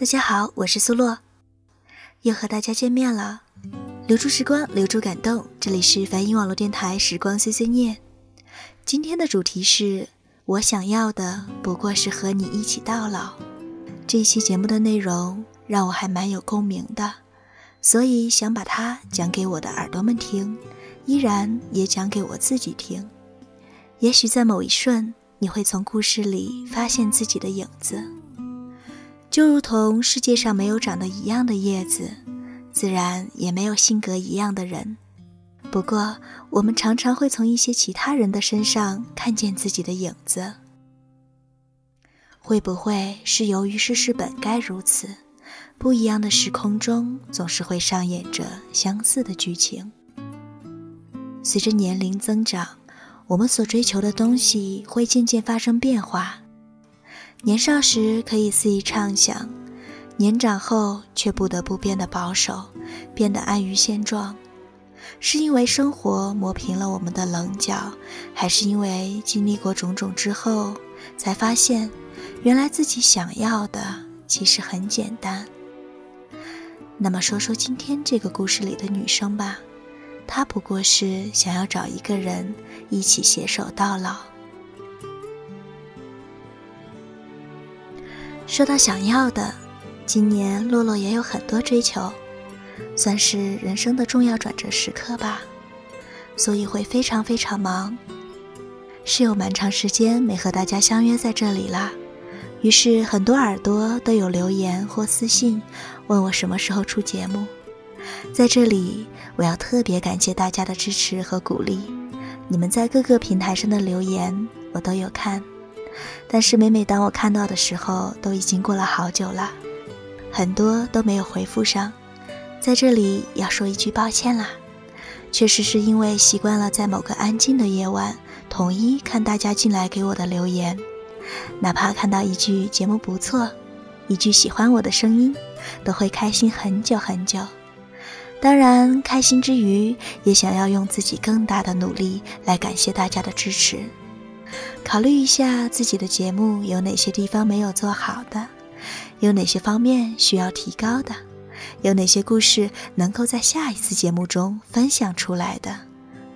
大家好，我是苏洛，又和大家见面了。留住时光，留住感动。这里是梵音网络电台《时光碎碎念》。今天的主题是我想要的不过是和你一起到老。这一期节目的内容让我还蛮有共鸣的，所以想把它讲给我的耳朵们听，依然也讲给我自己听。也许在某一瞬，你会从故事里发现自己的影子。就如同世界上没有长得一样的叶子，自然也没有性格一样的人。不过，我们常常会从一些其他人的身上看见自己的影子。会不会是由于世事本该如此？不一样的时空中总是会上演着相似的剧情。随着年龄增长，我们所追求的东西会渐渐发生变化。年少时可以肆意畅想，年长后却不得不变得保守，变得安于现状。是因为生活磨平了我们的棱角，还是因为经历过种种之后，才发现，原来自己想要的其实很简单？那么说说今天这个故事里的女生吧，她不过是想要找一个人一起携手到老。说到想要的，今年洛洛也有很多追求，算是人生的重要转折时刻吧，所以会非常非常忙，是有蛮长时间没和大家相约在这里啦。于是很多耳朵都有留言或私信问我什么时候出节目，在这里我要特别感谢大家的支持和鼓励，你们在各个平台上的留言我都有看。但是每每当我看到的时候，都已经过了好久了，很多都没有回复上，在这里要说一句抱歉啦。确实是因为习惯了在某个安静的夜晚，统一看大家进来给我的留言，哪怕看到一句节目不错，一句喜欢我的声音，都会开心很久很久。当然，开心之余，也想要用自己更大的努力来感谢大家的支持。考虑一下自己的节目有哪些地方没有做好的，有哪些方面需要提高的，有哪些故事能够在下一次节目中分享出来的，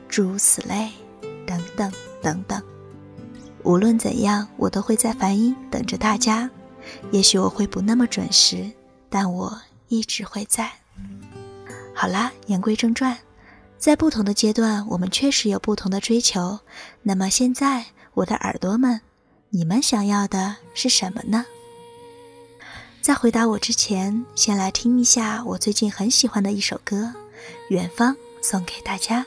诸如此类，等等等等。无论怎样，我都会在梵音等着大家。也许我会不那么准时，但我一直会在。好啦，言归正传，在不同的阶段，我们确实有不同的追求。那么现在。我的耳朵们，你们想要的是什么呢？在回答我之前，先来听一下我最近很喜欢的一首歌《远方》，送给大家。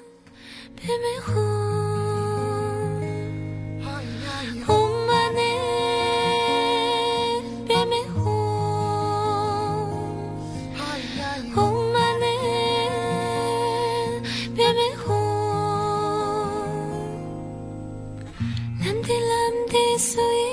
so you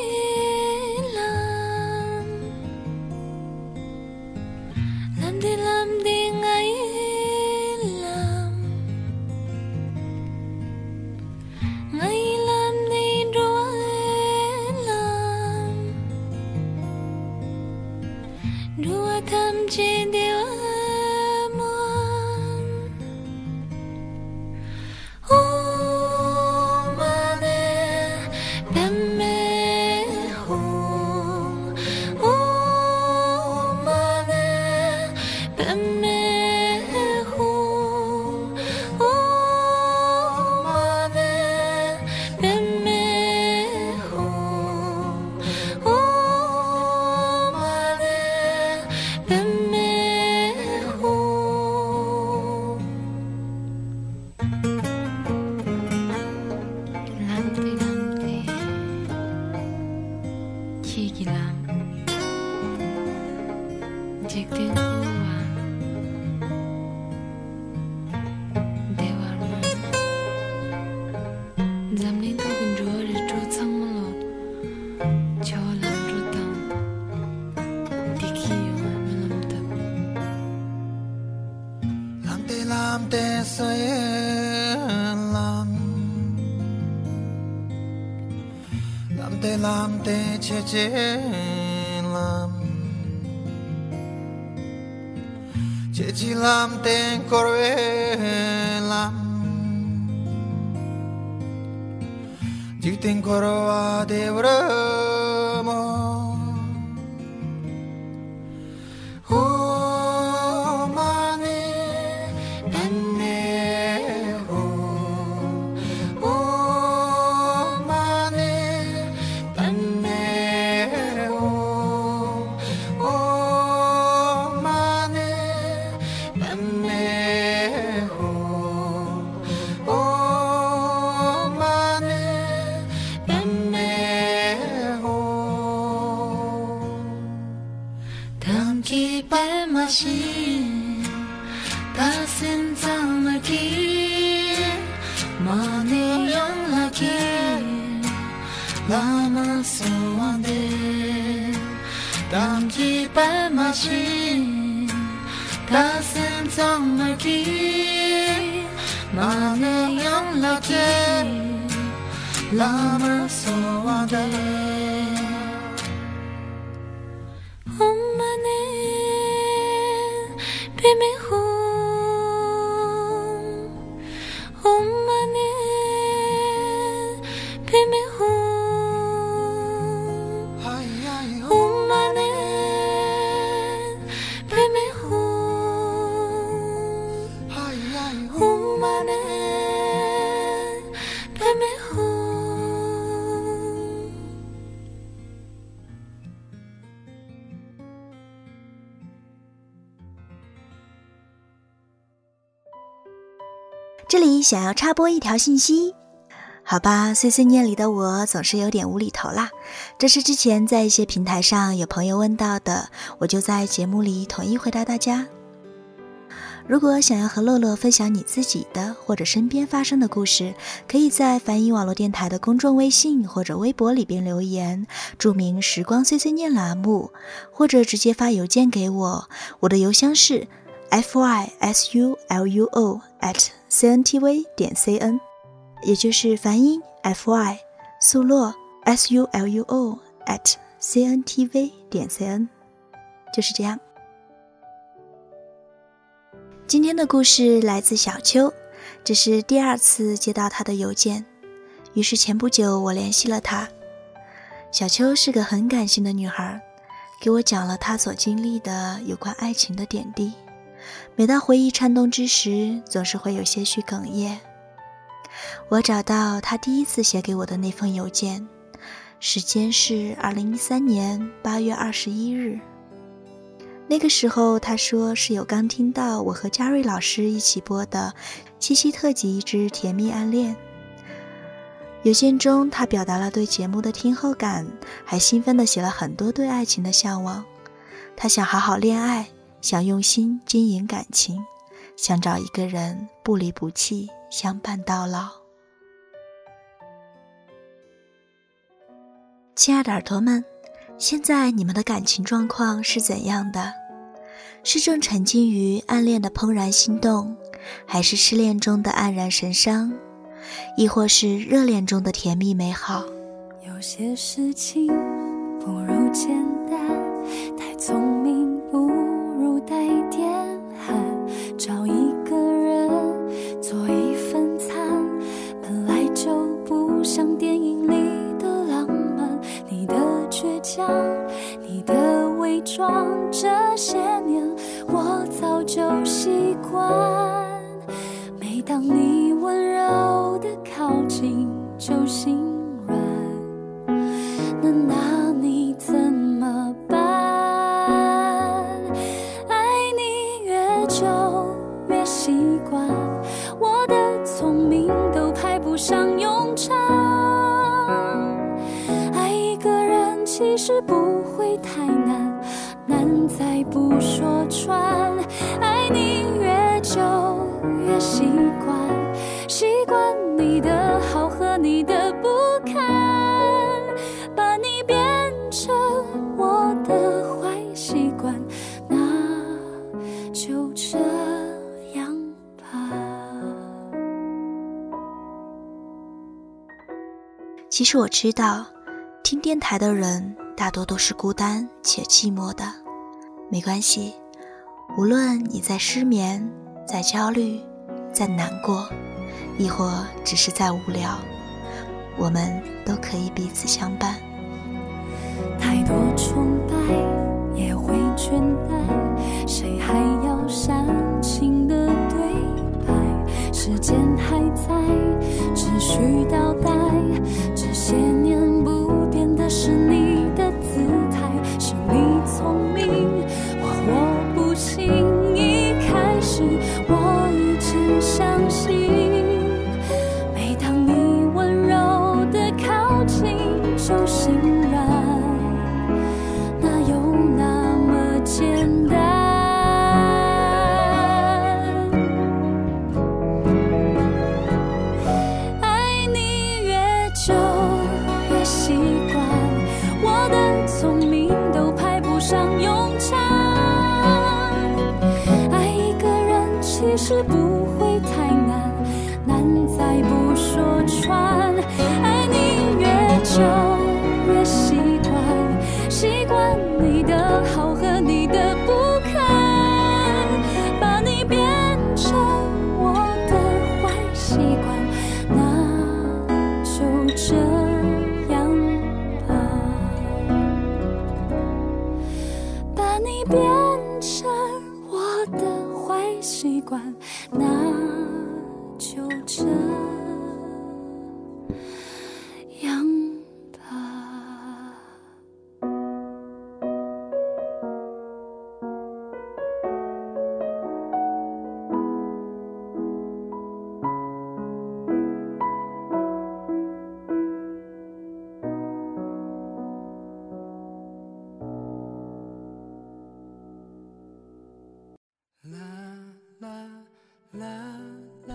je je chechilam ten korvelam jiten korva devra 나는 소원들 넘기발 마신 가슴 정말 긴 많은 연락이 남은 소원들 엄마는 비밀 후 这里想要插播一条信息，好吧，碎碎念里的我总是有点无厘头啦。这是之前在一些平台上有朋友问到的，我就在节目里统一回答大家。如果想要和乐乐分享你自己的或者身边发生的故事，可以在梵音网络电台的公众微信或者微博里边留言，注明“时光碎碎念”栏目，或者直接发邮件给我，我的邮箱是 f y s u l u o at c n t v 点 c n，也就是梵音 f y 速洛 s u l u o at c n t v 点 c n，就是这样。今天的故事来自小秋，这是第二次接到她的邮件，于是前不久我联系了她。小秋是个很感性的女孩，给我讲了她所经历的有关爱情的点滴。每当回忆颤动之时，总是会有些许哽咽。我找到他第一次写给我的那封邮件，时间是二零一三年八月二十一日。那个时候，他说是有刚听到我和嘉瑞老师一起播的《七夕特辑之甜蜜暗恋》。邮件中，他表达了对节目的听后感，还兴奋地写了很多对爱情的向往。他想好好恋爱，想用心经营感情，想找一个人不离不弃，相伴到老。亲爱的耳朵们。现在你们的感情状况是怎样的？是正沉浸于暗恋的怦然心动，还是失恋中的黯然神伤，亦或是热恋中的甜蜜美好？有些事情不如简单，太聪倔强，你的伪装，这些年我早就习惯。每当你温柔的靠近，就心软。那拿你怎么办？爱你越久越习惯，我的聪明都派不上说穿。爱你越久越习惯，习惯你的好和你的不堪，把你变成我的坏习惯，那就这样吧。其实我知道，听电台的人大多都是孤单且寂寞的。没关系，无论你在失眠，在焦虑，在难过，亦或只是在无聊，我们都可以彼此相伴。太多重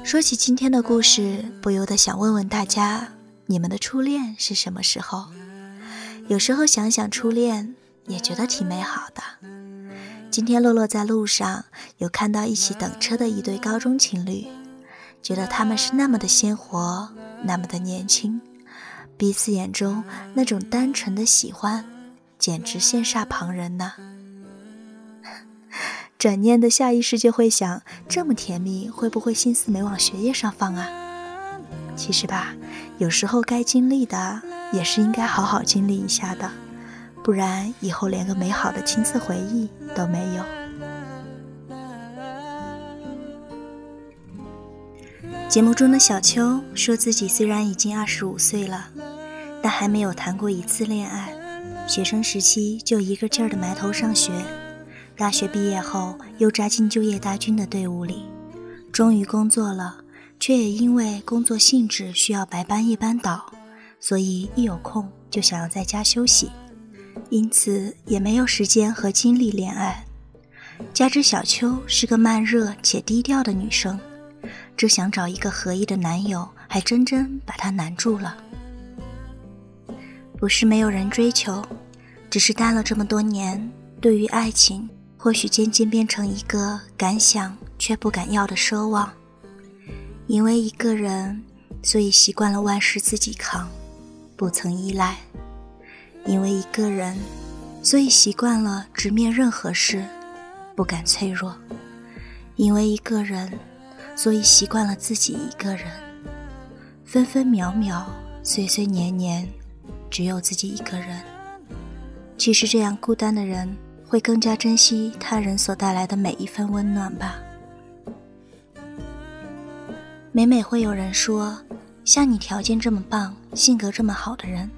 说起今天的故事，不由得想问问大家：你们的初恋是什么时候？有时候想想初恋，也觉得挺美好的。今天洛洛在路上有看到一起等车的一对高中情侣，觉得他们是那么的鲜活，那么的年轻，彼此眼中那种单纯的喜欢，简直羡煞旁人呢。转念的下意识就会想，这么甜蜜，会不会心思没往学业上放啊？其实吧，有时候该经历的也是应该好好经历一下的，不然以后连个美好的青涩回忆都没有。节目中的小秋说自己虽然已经二十五岁了，但还没有谈过一次恋爱，学生时期就一个劲儿的埋头上学。大学毕业后，又扎进就业大军的队伍里，终于工作了，却也因为工作性质需要白班夜班倒，所以一有空就想要在家休息，因此也没有时间和精力恋爱。加之小秋是个慢热且低调的女生，只想找一个合意的男友，还真真把她难住了。不是没有人追求，只是待了这么多年，对于爱情。或许渐渐变成一个敢想却不敢要的奢望。因为一个人，所以习惯了万事自己扛，不曾依赖；因为一个人，所以习惯了直面任何事，不敢脆弱；因为一个人，所以习惯了自己一个人，分分秒秒、岁岁年年，只有自己一个人。其实这样孤单的人。会更加珍惜他人所带来的每一份温暖吧。每每会有人说，像你条件这么棒、性格这么好的人，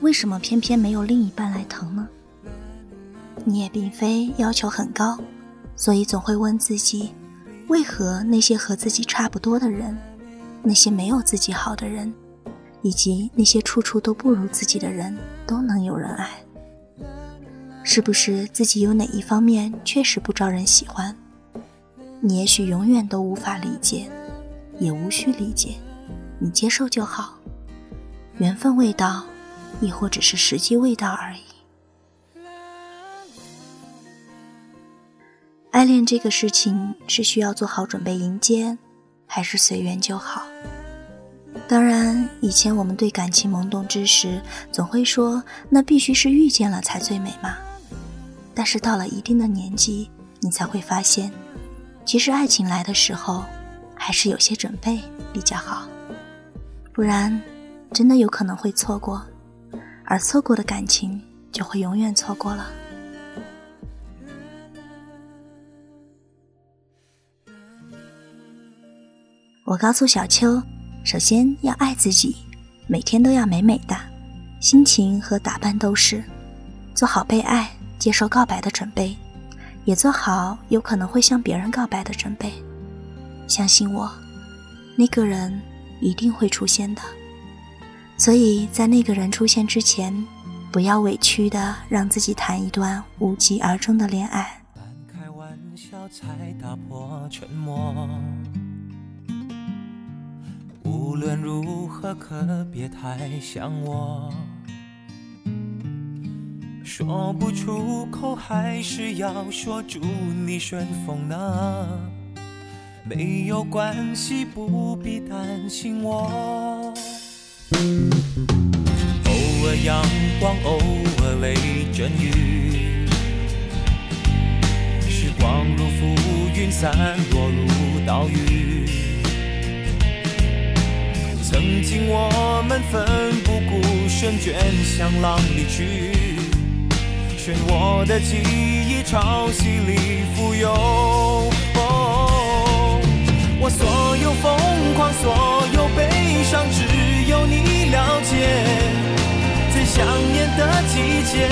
为什么偏偏没有另一半来疼呢？你也并非要求很高，所以总会问自己，为何那些和自己差不多的人，那些没有自己好的人，以及那些处处都不如自己的人，都能有人爱？是不是自己有哪一方面确实不招人喜欢？你也许永远都无法理解，也无需理解，你接受就好。缘分未到，亦或只是时机未到而已。爱恋这个事情是需要做好准备迎接，还是随缘就好？当然，以前我们对感情懵懂之时，总会说那必须是遇见了才最美嘛。但是到了一定的年纪，你才会发现，其实爱情来的时候，还是有些准备比较好，不然真的有可能会错过，而错过的感情就会永远错过了。我告诉小秋，首先要爱自己，每天都要美美的，心情和打扮都是，做好被爱、接受告白的准备，也做好有可能会向别人告白的准备。相信我，那个人一定会出现的。所以在那个人出现之前，不要委屈的让自己谈一段无疾而终的恋爱。开玩笑才打破沉默。无论如何，可别太想我。说不出口，还是要说祝你顺风呢。没有关系，不必担心我。偶尔阳光，偶尔雷阵雨。时光如浮云，散落如岛屿。曾经我们奋不顾身，卷向浪里去，漩涡的记忆潮汐里浮游。我所有疯狂，所有悲伤，只有你了解。最想念的季节，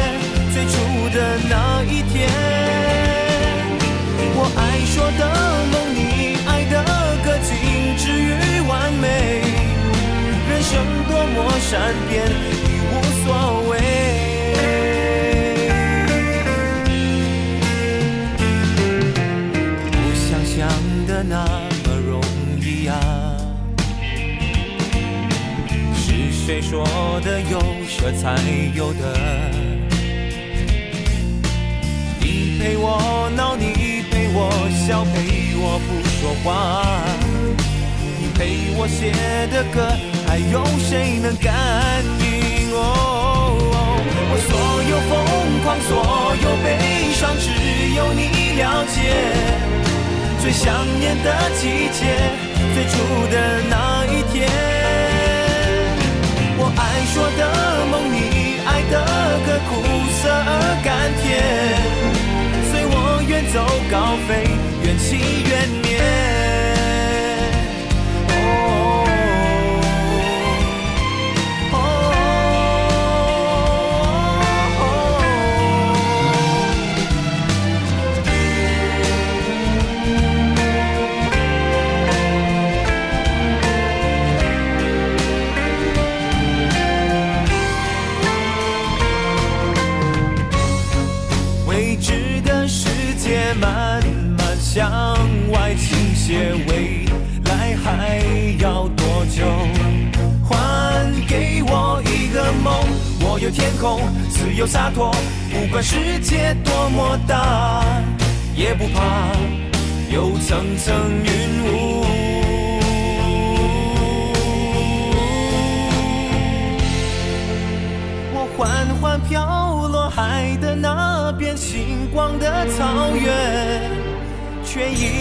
最初的那一天，我爱说的梦，你爱的歌，静止于完美。人生多么善变，谁说的有舍才有得？你陪我闹，你陪我笑，陪我不说话。你陪我写的歌，还有谁能感应？哦，我所有疯狂，所有悲伤，只有你了解。最想念的季节，最初的那一天，你说的梦，你爱的歌，苦涩而甘甜。随我远走高飞，缘起缘灭。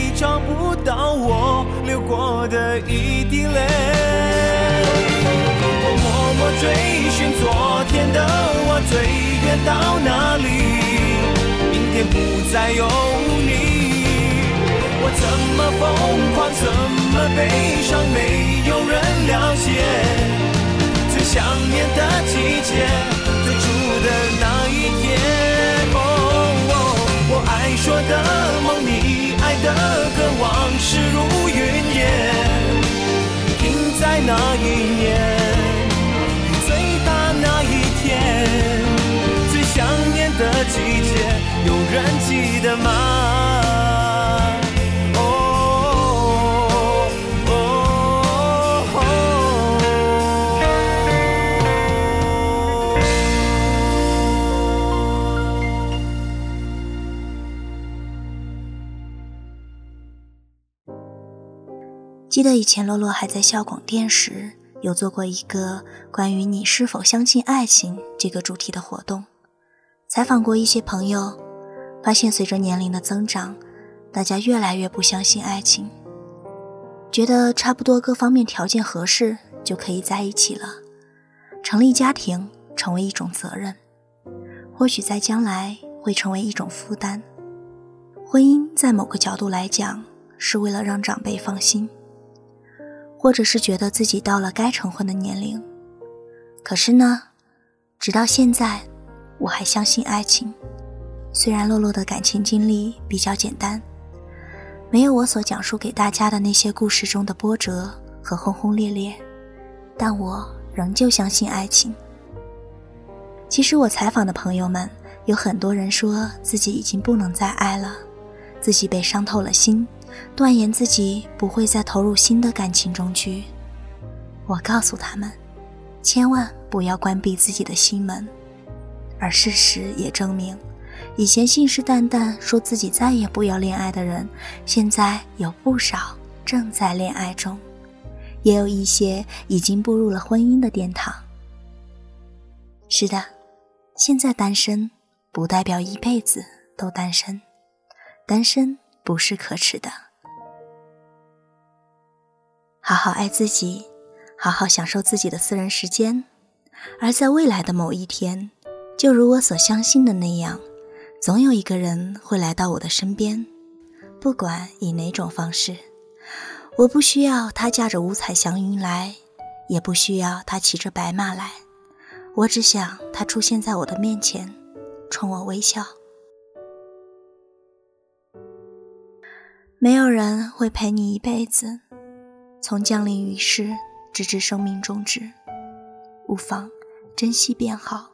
却已找不到我流过的一滴泪。我默默追寻昨天的我，最远到哪里？明天不再有你。我怎么疯狂，怎么悲伤，没有人了解。最想念的季节，最初的那一天。哦，我爱说的梦，你的歌，往事如云烟。停在那一年，最大那一天。最想念的季节，有人记得吗？记得以前洛洛还在校广电时，有做过一个关于你是否相信爱情这个主题的活动，采访过一些朋友，发现随着年龄的增长，大家越来越不相信爱情，觉得差不多各方面条件合适就可以在一起了，成立家庭成为一种责任，或许在将来会成为一种负担。婚姻在某个角度来讲，是为了让长辈放心，或者是觉得自己到了该成婚的年龄。可是呢，直到现在，我还相信爱情。虽然洛洛的感情经历比较简单，没有我所讲述给大家的那些故事中的波折和轰轰烈烈，但我仍旧相信爱情。其实我采访的朋友们有很多人说自己已经不能再爱了，自己被伤透了心，断言自己不会再投入新的感情中去。我告诉他们，千万不要关闭自己的心门，而事实也证明。以前信誓旦旦说自己再也不要恋爱的人，现在有不少正在恋爱中，也有一些已经步入了婚姻的殿堂。是的，现在单身不代表一辈子都单身，单身不是可耻的。好好爱自己，好好享受自己的私人时间，而在未来的某一天，就如我所相信的那样。总有一个人会来到我的身边，不管以哪种方式。我不需要他驾着五彩祥云来，也不需要他骑着白马来，我只想他出现在我的面前，冲我微笑。没有人会陪你一辈子，从降临于世直至生命终止，无妨，珍惜便好。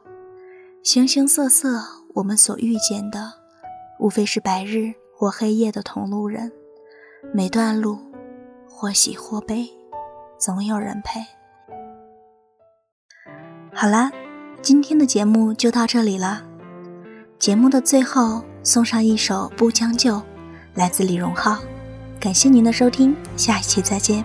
形形色色。我们所遇见的，无非是白日或黑夜的同路人。每段路，或喜或悲，总有人陪。好啦，今天的节目就到这里了。节目的最后，送上一首《不将就》，来自李荣浩。感谢您的收听，下一期再见。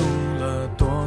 了多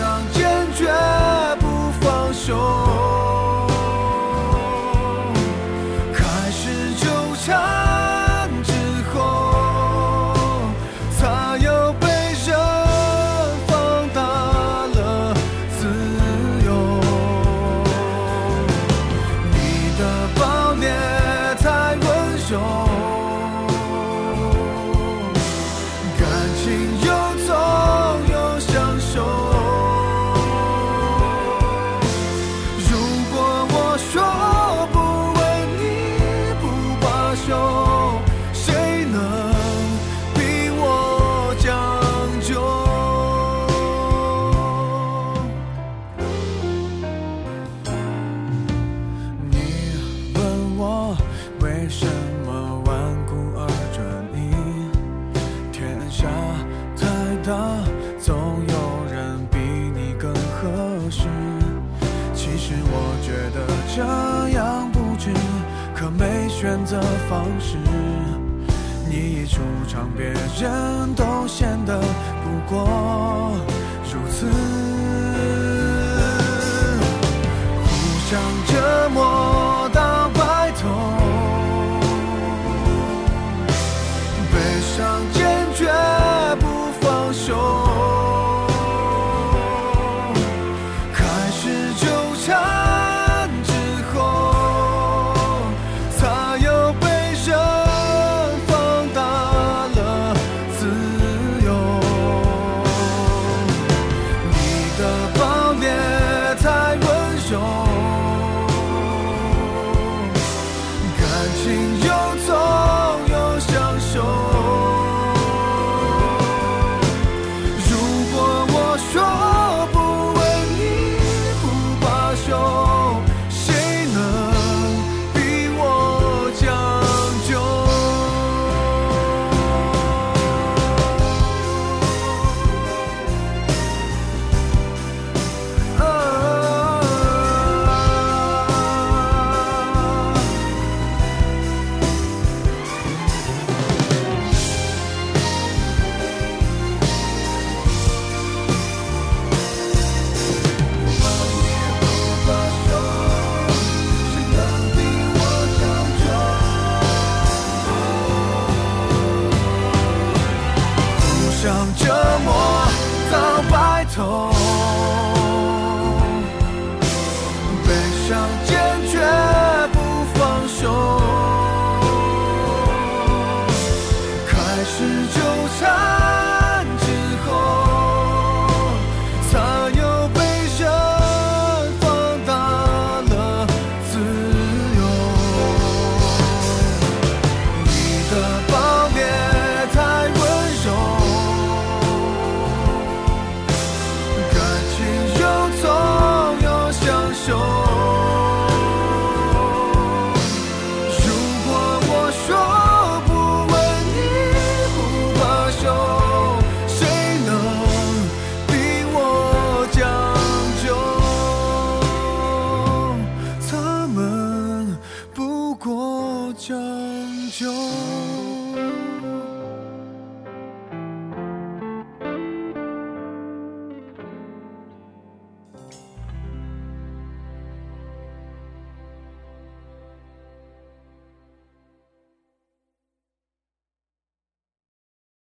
悲伤坚决不放手。